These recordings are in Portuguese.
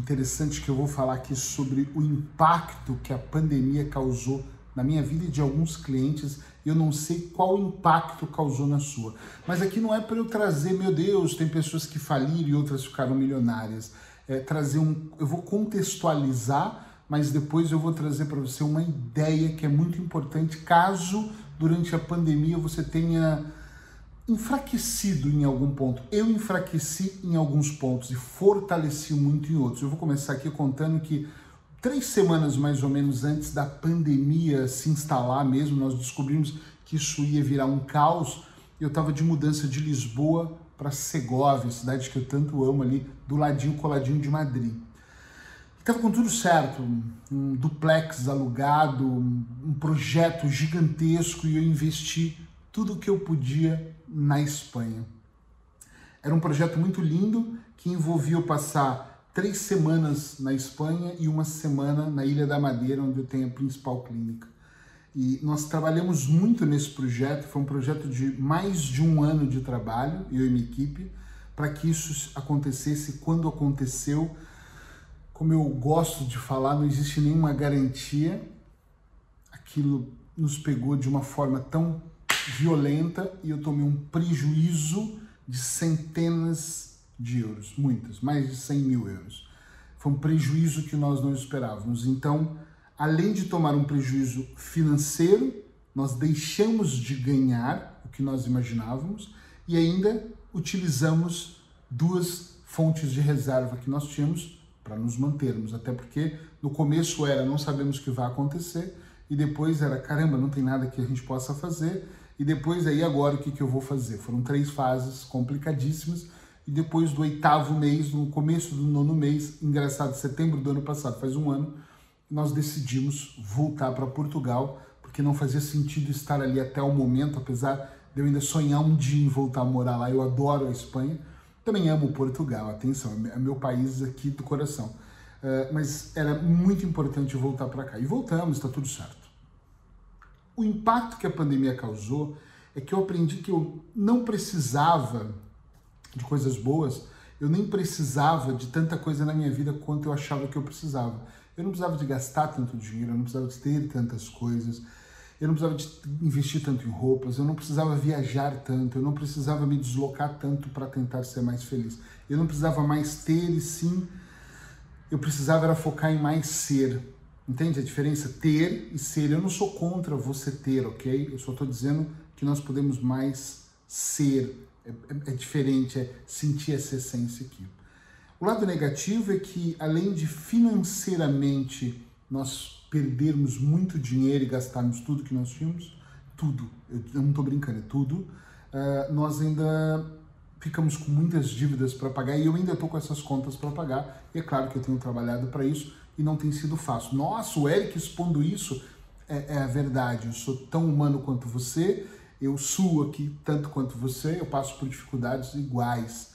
interessante que eu vou falar aqui sobre o impacto que a pandemia causou na minha vida e de alguns clientes. Eu não sei qual impacto causou na sua. Mas aqui não é para eu trazer, meu Deus, tem pessoas que faliram e outras ficaram milionárias. É trazer um. Eu vou contextualizar, mas depois eu vou trazer para você uma ideia que é muito importante caso durante a pandemia você tenha enfraquecido em algum ponto. Eu enfraqueci em alguns pontos e fortaleci muito em outros. Eu vou começar aqui contando que três semanas mais ou menos antes da pandemia se instalar mesmo, nós descobrimos que isso ia virar um caos. Eu estava de mudança de Lisboa para Segovia, cidade que eu tanto amo ali, do ladinho coladinho de Madrid. Estava com tudo certo, um duplex alugado, um projeto gigantesco e eu investi tudo o que eu podia na Espanha. Era um projeto muito lindo que envolvia eu passar três semanas na Espanha e uma semana na Ilha da Madeira, onde eu tenho a principal clínica. E nós trabalhamos muito nesse projeto, foi um projeto de mais de um ano de trabalho, eu e minha equipe, para que isso acontecesse. Quando aconteceu, como eu gosto de falar, não existe nenhuma garantia. Aquilo nos pegou de uma forma tão violenta e eu tomei um prejuízo de centenas de euros, muitas, mais de 100 mil euros. Foi um prejuízo que nós não esperávamos. Então, além de tomar um prejuízo financeiro, nós deixamos de ganhar o que nós imaginávamos e ainda utilizamos duas fontes de reserva que nós tínhamos para nos mantermos. Até porque no começo era não sabemos o que vai acontecer e depois era caramba, não tem nada que a gente possa fazer e depois aí agora o que, que eu vou fazer? Foram três fases complicadíssimas e depois do oitavo mês, no começo do nono mês, engraçado, setembro do ano passado, faz um ano, nós decidimos voltar para Portugal, porque não fazia sentido estar ali até o momento, apesar de eu ainda sonhar um dia em voltar a morar lá, eu adoro a Espanha, também amo Portugal, atenção, é meu país aqui do coração. Uh, mas era muito importante voltar para cá. E voltamos, está tudo certo. O impacto que a pandemia causou é que eu aprendi que eu não precisava de coisas boas, eu nem precisava de tanta coisa na minha vida quanto eu achava que eu precisava. Eu não precisava de gastar tanto dinheiro, eu não precisava de ter tantas coisas, eu não precisava de investir tanto em roupas, eu não precisava viajar tanto, eu não precisava me deslocar tanto para tentar ser mais feliz. Eu não precisava mais ter e sim, eu precisava era focar em mais ser. Entende a diferença? Ter e ser. Eu não sou contra você ter, ok? Eu só estou dizendo que nós podemos mais ser. É, é, é, diferente, é sentir essa essência aqui. O lado negativo é que, além de financeiramente nós perdermos muito dinheiro e gastarmos tudo que nós tínhamos, tudo, eu não estou brincando, é tudo, uh, nós ainda ficamos com muitas dívidas para pagar e eu ainda estou com essas contas para pagar. E é claro que eu tenho trabalhado para isso e não tem sido fácil. Nossa, o Eric expondo isso é, é a verdade. Eu sou tão humano quanto você, eu suo aqui tanto quanto você, eu passo por dificuldades iguais.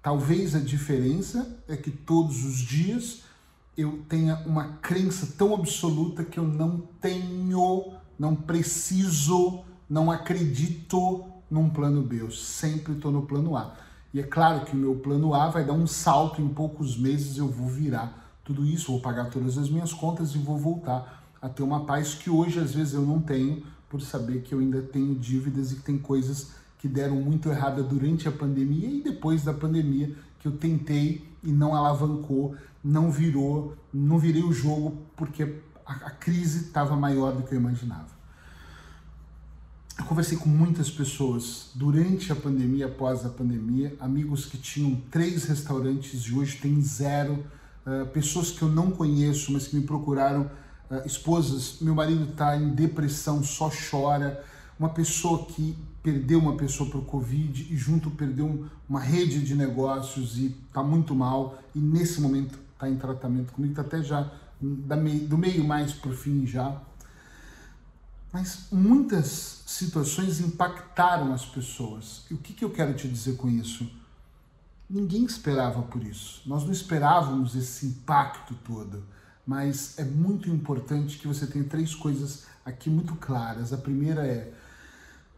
Talvez a diferença é que todos os dias eu tenha uma crença tão absoluta que eu não tenho, não preciso, não acredito num plano B. Eu sempre estou no plano A. E é claro que o meu plano A vai dar um salto em poucos meses, eu vou virar tudo isso, vou pagar todas as minhas contas e vou voltar a ter uma paz que hoje às vezes eu não tenho, por saber que eu ainda tenho dívidas e que tem coisas que deram muito errada durante a pandemia e depois da pandemia que eu tentei e não alavancou, não virou, não virei o jogo porque a, a crise estava maior do que eu imaginava. Eu conversei com muitas pessoas durante a pandemia, após a pandemia, amigos que tinham três restaurantes e hoje tem zero uh, pessoas que eu não conheço, mas que me procuraram, uh, esposas, meu marido está em depressão, só chora, uma pessoa que perdeu uma pessoa para o Covid e junto perdeu uma rede de negócios e está muito mal e nesse momento está em tratamento comigo, está até já do meio mais para o fim já. Mas muitas situações impactaram as pessoas. E o que, que eu quero te dizer com isso? Ninguém esperava por isso. Nós não esperávamos esse impacto todo. Mas é muito importante que você tenha três coisas aqui muito claras. A primeira é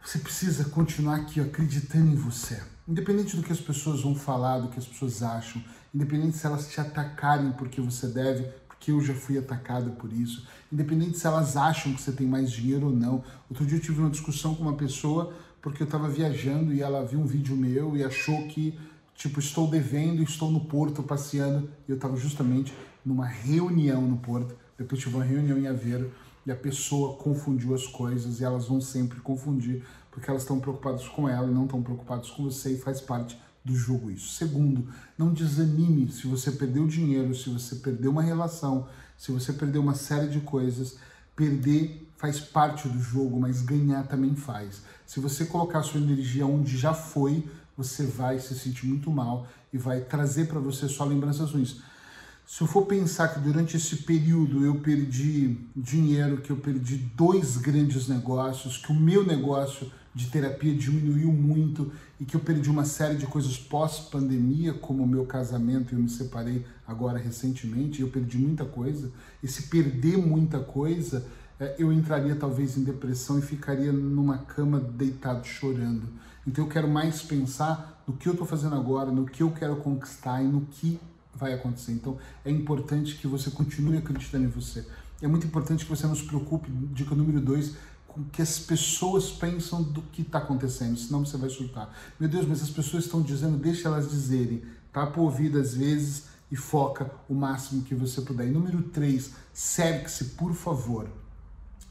você precisa continuar aqui acreditando em você. Independente do que as pessoas vão falar, do que as pessoas acham, independente se elas te atacarem porque você deve, porque eu já fui atacada por isso, independente se elas acham que você tem mais dinheiro ou não. Outro dia eu tive uma discussão com uma pessoa porque eu estava viajando e ela viu um vídeo meu e achou que, tipo, estou devendo, estou no Porto passeando e eu estava justamente numa reunião no Porto. Depois tive uma reunião em Aveiro e a pessoa confundiu as coisas e elas vão sempre confundir porque elas estão preocupadas com ela e não estão preocupadas com você e faz parte do jogo isso. Segundo, não desanime se você perdeu dinheiro, se você perdeu uma relação, se você perdeu uma série de coisas. Perder faz parte do jogo, mas ganhar também faz. Se você colocar sua energia onde já foi, você vai se sentir muito mal e vai trazer para você só lembranças ruins. Se eu for pensar que durante esse período eu perdi dinheiro, que eu perdi dois grandes negócios, que o meu negócio de terapia diminuiu muito e que eu perdi uma série de coisas pós-pandemia, como o meu casamento, eu me separei agora recentemente, eu perdi muita coisa. E se perder muita coisa, é, eu entraria talvez em depressão e ficaria numa cama deitado chorando. Então eu quero mais pensar no que eu estou fazendo agora, no que eu quero conquistar e no que vai acontecer. Então é importante que você continue acreditando em você. É muito importante que você não se preocupe, dica número dois, com que as pessoas pensam do que está acontecendo, senão você vai surtar. Meu Deus, mas as pessoas estão dizendo, deixa elas dizerem. Tapa o ouvido às vezes e foca o máximo que você puder. E número 3, cerque-se, por favor,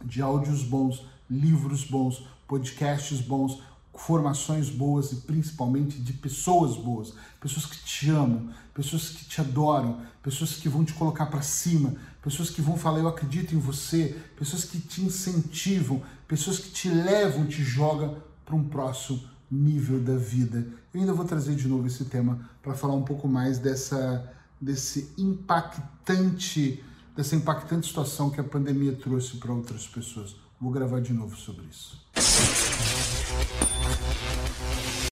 de áudios bons, livros bons, podcasts bons, formações boas e principalmente de pessoas boas, pessoas que te amam, pessoas que te adoram, pessoas que vão te colocar para cima, pessoas que vão falar eu acredito em você, pessoas que te incentivam, pessoas que te levam, te jogam para um próximo nível da vida. Eu ainda vou trazer de novo esse tema para falar um pouco mais dessa desse impactante dessa impactante situação que a pandemia trouxe para outras pessoas. Vou gravar de novo sobre isso.